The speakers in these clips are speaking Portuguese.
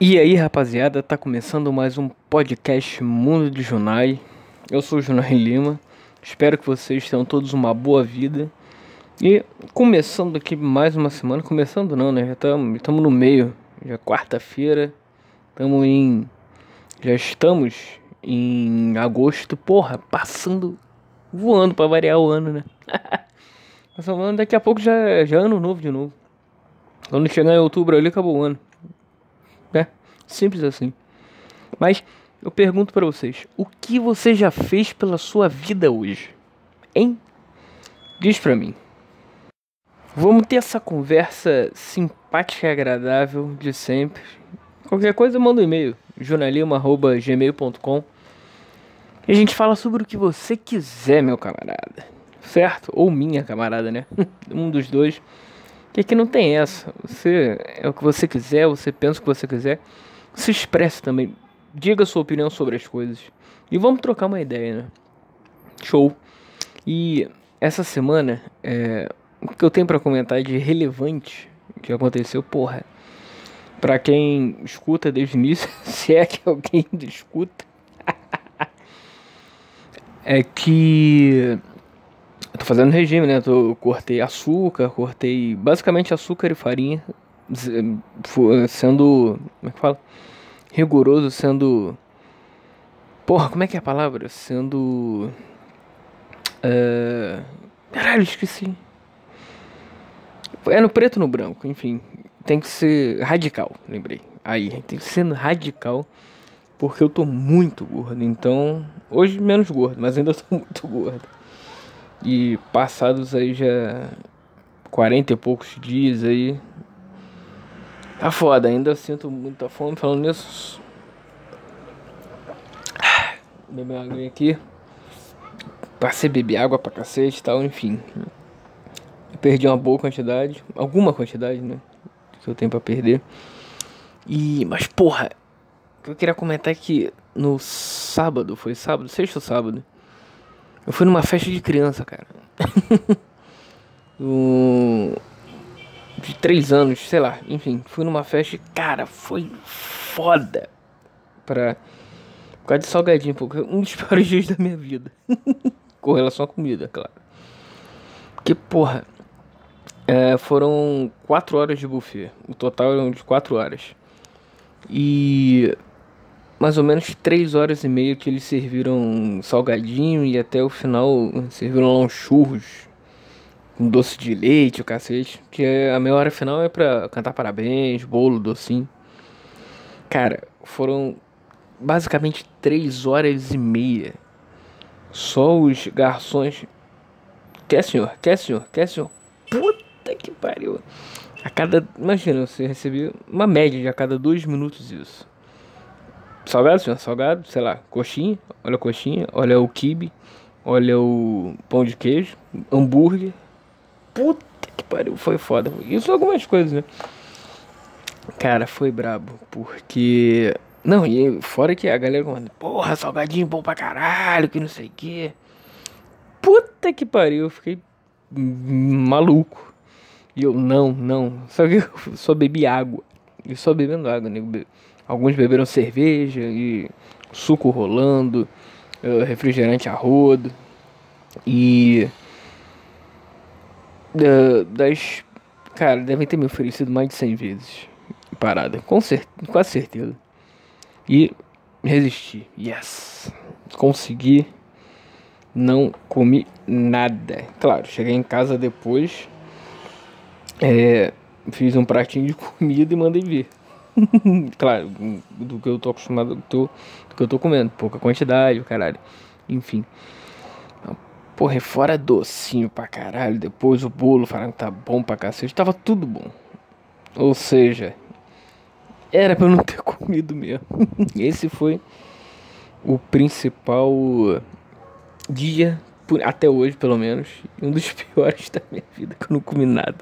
E aí, rapaziada, tá começando mais um podcast Mundo de Junai. Eu sou o Junai Lima. Espero que vocês tenham todos uma boa vida. E começando aqui mais uma semana, começando não, né? Já estamos no meio. Já é quarta-feira. Estamos em já estamos em agosto, porra, passando voando para variar o ano, né? Passando daqui a pouco já, já é ano novo de novo. Quando chegar em outubro ali acabou o ano. É, simples assim. Mas eu pergunto para vocês, o que você já fez pela sua vida hoje? Hein? Diz pra mim. Vamos ter essa conversa simpática e agradável de sempre. Qualquer coisa manda um e-mail, jornalismo@gmail.com. E a gente fala sobre o que você quiser, meu camarada. Certo? Ou minha camarada, né? um dos dois. Que aqui não tem essa. Você é o que você quiser, você pensa o que você quiser. Se expresse também. Diga sua opinião sobre as coisas. E vamos trocar uma ideia, né? Show. E essa semana, é, o que eu tenho para comentar de relevante que aconteceu, porra. Pra quem escuta desde o início, se é que alguém escuta, é que eu tô fazendo regime, né? Tô, cortei açúcar, cortei basicamente açúcar e farinha, sendo. Como é que fala? Rigoroso, sendo. Porra, como é que é a palavra? Sendo. Uh... Caralho, esqueci. É no preto no branco, enfim. Tem que ser radical, lembrei. Aí, tem que ser radical. Porque eu tô muito gordo. Então, hoje menos gordo, mas ainda tô muito gordo. E passados aí já 40 e poucos dias aí. Tá foda, ainda sinto muita fome falando nisso. Beber uma água aqui. Passei beber água pra cacete e tal, enfim. Perdi uma boa quantidade, alguma quantidade, né? Que eu tenho pra perder. E, mas porra, o que eu queria comentar é que no sábado, foi sábado, sexto sábado, eu fui numa festa de criança, cara. um, de três anos, sei lá, enfim, fui numa festa e, cara, foi foda. Pra. Por causa de salgadinho, porque um dos piores dias da minha vida. Com relação à comida, claro. Porque, porra, é, foram quatro horas de buffet. O total eram de quatro horas. E mais ou menos três horas e meia que eles serviram salgadinho e até o final serviram lá uns churros com doce de leite, o cacete. Que é, a meia hora final é pra cantar parabéns, bolo, docinho. Cara, foram basicamente três horas e meia. Só os garçons. Quer senhor? Quer senhor? Quer senhor? Puta que pariu. A cada. Imagina, você recebia uma média de a cada dois minutos isso. Salgado, senhor, salgado, sei lá, coxinha, olha a coxinha, olha o kibe, olha o pão de queijo, hambúrguer. Puta que pariu, foi foda. Isso algumas coisas, né? Cara, foi brabo, porque. Não, e fora que a galera comanda, porra, salgadinho bom pra caralho, que não sei o que. Puta que pariu, eu fiquei maluco. E eu, não, não. Só que eu só bebi água. E só bebendo água, nego. Né? Alguns beberam cerveja e suco rolando, eh, refrigerante a rodo. E. Das. Cara, devem ter me oferecido mais de 100 vezes. Parada, com certeza, quase certeza. E resisti. Yes! Consegui. Não comi nada. Claro, cheguei em casa depois. É, fiz um pratinho de comida e mandei ver. claro, do que eu tô acostumado, do, que eu tô comendo. Pouca quantidade, caralho. Enfim. Porra, e fora docinho pra caralho. Depois o bolo falando que tá bom pra cacete. Tava tudo bom. Ou seja, era pra eu não ter comido mesmo. Esse foi o principal dia, até hoje pelo menos, um dos piores da minha vida, que eu não comi nada.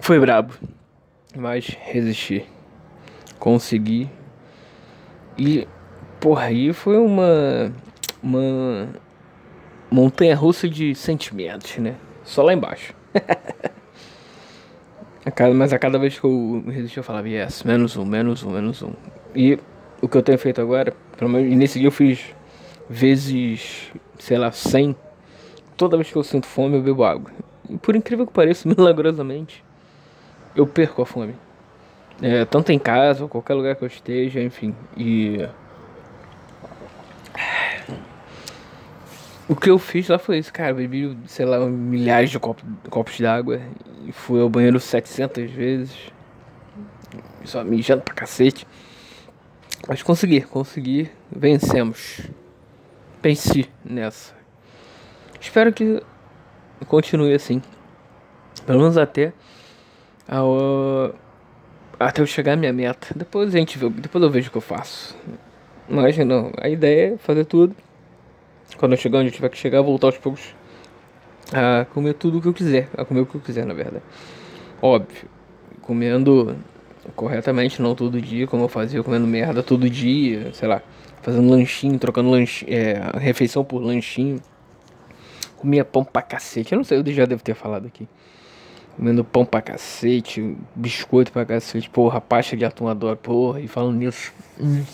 Foi brabo. Mas resisti. Consegui. E, porra, aí foi uma. Uma. Montanha russa de sentimentos, né? Só lá embaixo. A cada, mas a cada vez que eu resistia, eu falava, yes, menos um, menos um, menos um. E o que eu tenho feito agora, pelo menos nesse dia eu fiz vezes, sei lá, 100. Toda vez que eu sinto fome, eu bebo água. E por incrível que pareça, milagrosamente, eu perco a fome. É, tanto em casa ou qualquer lugar que eu esteja, enfim. E. O que eu fiz lá foi isso, cara. Bebi, sei lá, milhares de copos, copos d'água. E fui ao banheiro 700 vezes. Só mijando pra cacete. Mas consegui, consegui. Vencemos. Pense nessa. Espero que continue assim. Pelo menos até. Ao, até eu chegar à minha meta. Depois a gente vê, depois eu vejo o que eu faço. Mas não, a ideia é fazer tudo. Quando eu chegar onde eu tiver que chegar, voltar aos poucos a comer tudo o que eu quiser. A comer o que eu quiser, na verdade. Óbvio. Comendo corretamente, não todo dia, como eu fazia, comendo merda todo dia, sei lá, fazendo lanchinho, trocando lanchinho, é, refeição por lanchinho. Comia pão pra cacete. Eu não sei, eu já devo ter falado aqui. Comendo pão pra cacete, biscoito pra cacete, porra, pasta de atum adoro, porra, e falando nisso. Hum.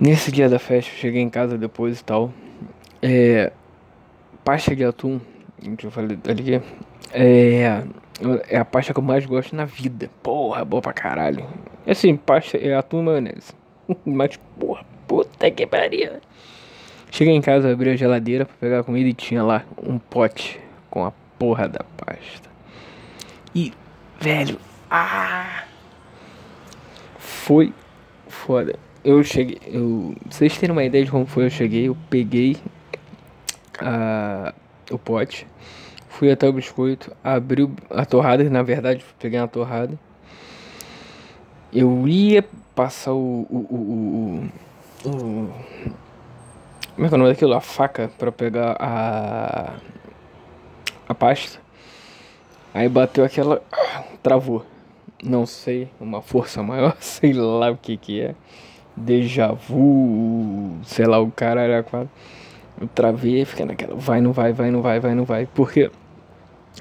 Nesse dia da festa, eu cheguei em casa depois e tal. É. Pasta de atum, que eu falei ali, é. É a pasta que eu mais gosto na vida. Porra, boa pra caralho. É assim, pasta é atum e maionese. Mas, porra, puta que pariu. Cheguei em casa, abri a geladeira pra pegar a comida e tinha lá um pote com a porra da pasta. E, velho, ah! Foi foda. Eu cheguei, eu, pra vocês terem uma ideia de como foi, eu cheguei, eu peguei a, o pote, fui até o biscoito, abri a torrada, na verdade, peguei uma torrada. Eu ia passar o, o, o, o, o como é que é o nome daquilo? A faca pra pegar a a pasta. Aí bateu aquela. Travou. Não sei, uma força maior, sei lá o que que é. Deja vu, sei lá, o cara era quase. Eu travei, fiquei naquela. Vai, não vai, vai, não vai, vai, não vai. Porque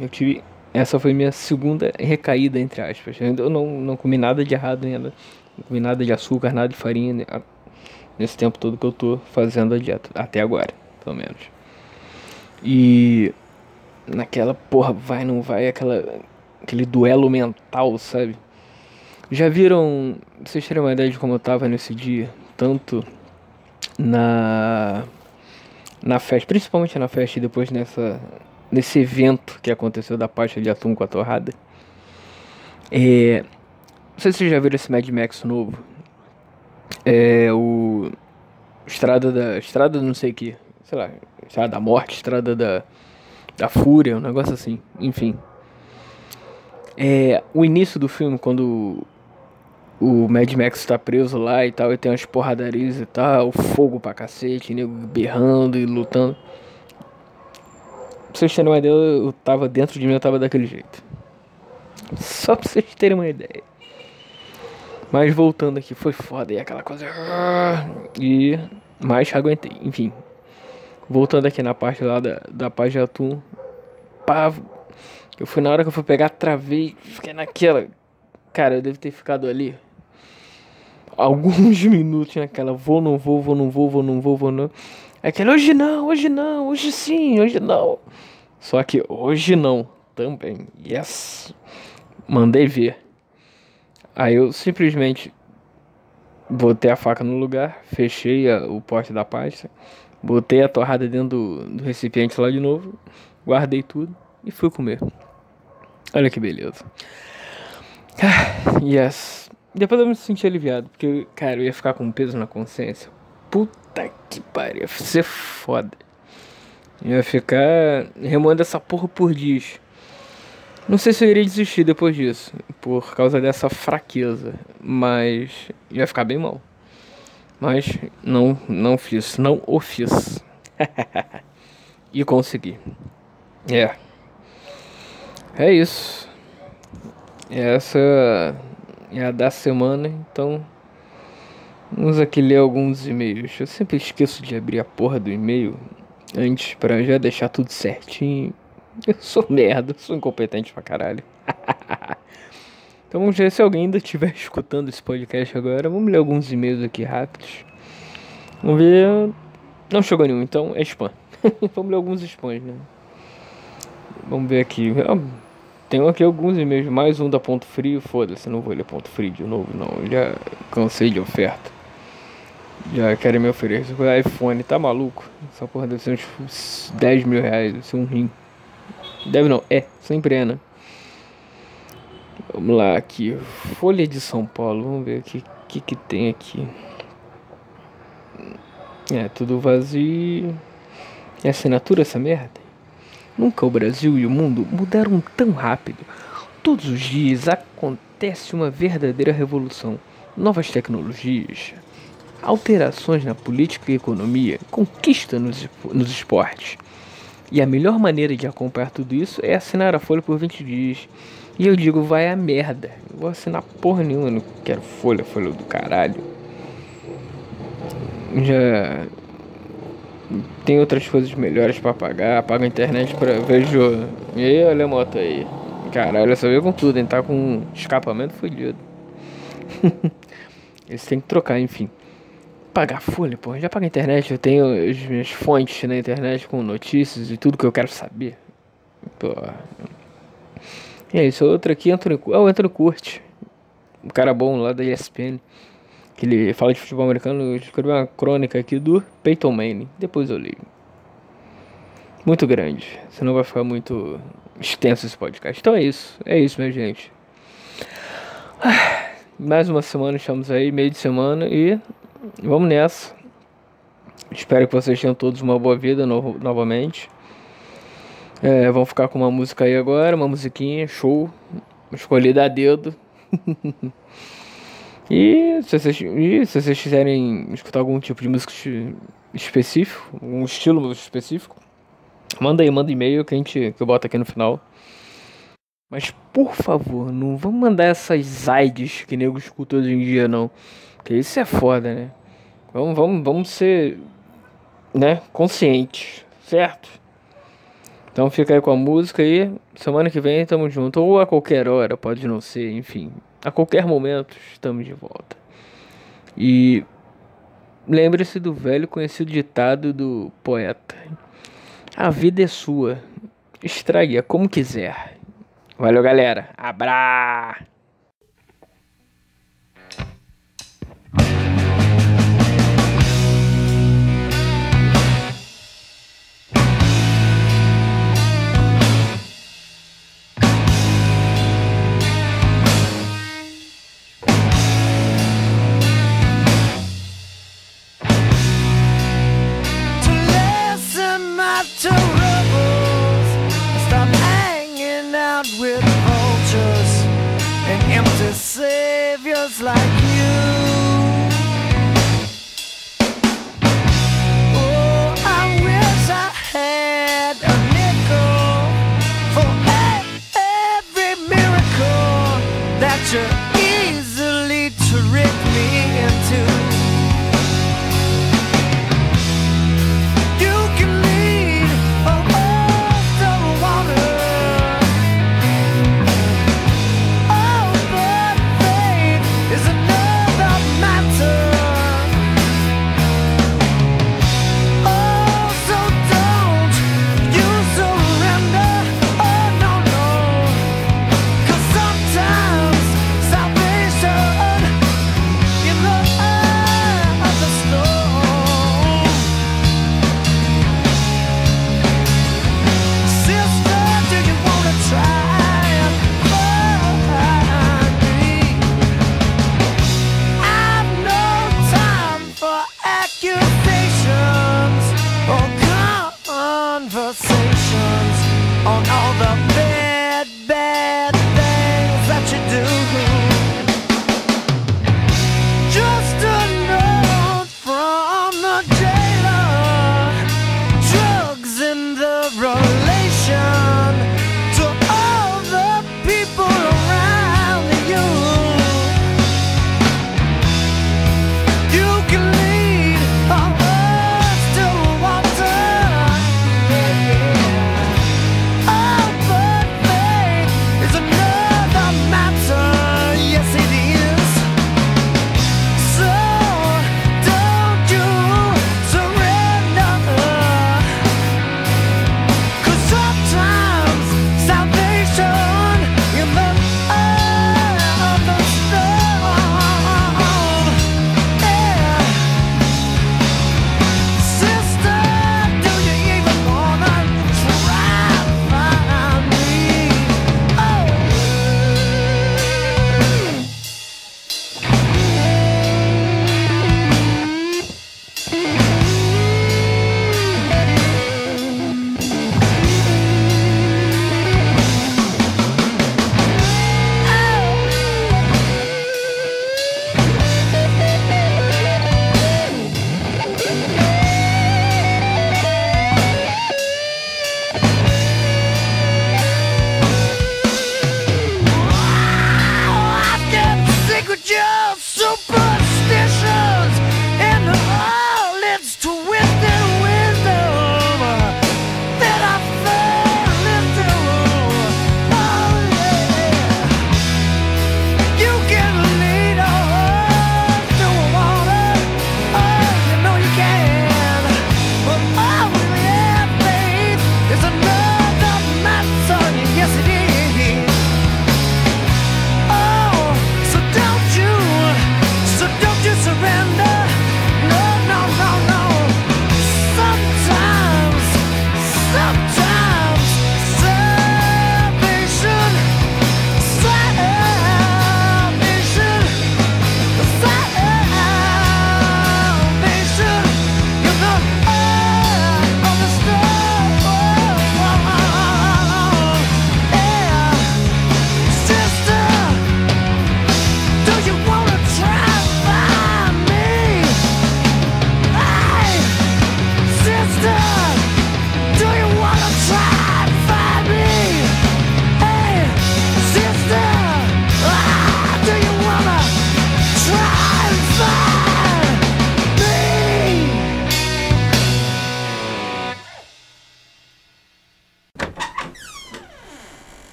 eu tive. Essa foi minha segunda recaída, entre aspas. Eu não, não comi nada de errado ainda. Não comi nada de açúcar, nada de farinha. Né, nesse tempo todo que eu tô fazendo a dieta. Até agora, pelo menos. E naquela porra, vai, não vai, aquela, aquele duelo mental, sabe? Já viram, vocês terem uma ideia de como eu tava nesse dia? Tanto na na festa, principalmente na festa e depois nessa nesse evento que aconteceu da pasta de atum com a torrada. É, não sei se vocês já viram esse Mad Max novo. É o Estrada da Estrada não sei que, sei lá, Estrada da Morte, Estrada da da fúria, um negócio assim, enfim. É, o início do filme, quando o Mad Max tá preso lá e tal, e tem umas porradarias e tal, fogo pra cacete, nego berrando e lutando. Pra vocês terem uma ideia, eu tava dentro de mim, eu tava daquele jeito. Só pra vocês terem uma ideia. Mas voltando aqui, foi foda e aquela coisa. E mais aguentei, enfim. Voltando aqui na parte lá da, da de atum. Pá, eu fui na hora que eu fui pegar, travei, fiquei naquela. Cara, eu devo ter ficado ali alguns minutos naquela vou, não vou, vou, não vou, vou, não vou, vou, não. Aquele hoje não, hoje não, hoje sim, hoje não. Só que hoje não também. Yes. Mandei ver. Aí eu simplesmente botei a faca no lugar, fechei a, o pote da pasta Botei a torrada dentro do, do recipiente lá de novo, guardei tudo e fui comer. Olha que beleza. Yes. Depois eu me senti aliviado, porque, cara, eu ia ficar com um peso na consciência. Puta que pariu, ia ser foda. Eu ia ficar remoendo essa porra por dias. Não sei se eu iria desistir depois disso, por causa dessa fraqueza, mas ia ficar bem mal. Mas não, não fiz, não o fiz. e consegui. É. É isso. Essa é a da semana, então vamos aqui ler alguns e-mails. Eu sempre esqueço de abrir a porra do e-mail antes para já deixar tudo certinho. Eu sou merda, sou incompetente pra caralho. Então vamos ver se alguém ainda estiver escutando esse podcast agora. Vamos ler alguns e-mails aqui rápidos. Vamos ver. Não chegou nenhum, então é spam. vamos ler alguns spams, né? Vamos ver aqui. Tenho aqui alguns e-mails, mais um da Ponto Frio. Foda-se, não vou ler Ponto Frio de novo, não. Já cansei de oferta. Já querem me oferecer o iPhone, tá maluco? Essa porra deve ser uns 10 mil reais, deve ser um rim. Deve não, é, sempre é, né? Vamos lá aqui, Folha de São Paulo, vamos ver o que, que, que tem aqui. É, tudo vazio. É assinatura essa merda? Nunca o Brasil e o mundo mudaram tão rápido. Todos os dias acontece uma verdadeira revolução. Novas tecnologias, alterações na política e economia, conquista nos, nos esportes. E a melhor maneira de acompanhar tudo isso é assinar a Folha por 20 dias. E eu digo, vai a merda. Não vou assinar porra nenhuma, não quero Folha, Folha do caralho. Já tem outras coisas melhores para pagar, paga a internet para vejo. E aí, olha a moto aí. Caralho, essa veio com tudo, hein? Tá com escapamento fodido. Eles têm que trocar, enfim. Pagar folha, pô. Já paga a internet, eu tenho as minhas fontes na internet com notícias e tudo que eu quero saber. Pô. E é isso, outro aqui, Antônio, é o Antônio Curte. Um cara bom lá da ESPN que ele fala de futebol americano, escreveu uma crônica aqui do Peyton Manning. Depois eu li. Muito grande, senão vai ficar muito extenso esse podcast. Então é isso, é isso, minha gente. Mais uma semana, estamos aí, meio de semana e vamos nessa. Espero que vocês tenham todos uma boa vida no novamente. É, vamos ficar com uma música aí agora, uma musiquinha, show. Escolhida a dedo. E se vocês, e se vocês quiserem escutar algum tipo de música específico, um estilo específico, manda aí, manda e-mail que a gente que eu boto aqui no final. Mas por favor, não vamos mandar essas aids que nego escuta hoje em dia não. Que isso é foda, né? Vamos, vamos, vamos ser né, conscientes, certo? Então fica aí com a música aí. Semana que vem tamo junto. Ou a qualquer hora, pode não ser, enfim. A qualquer momento estamos de volta. E lembre-se do velho conhecido ditado do poeta: A vida é sua, estrague-a como quiser. Valeu, galera. Abra! just like you.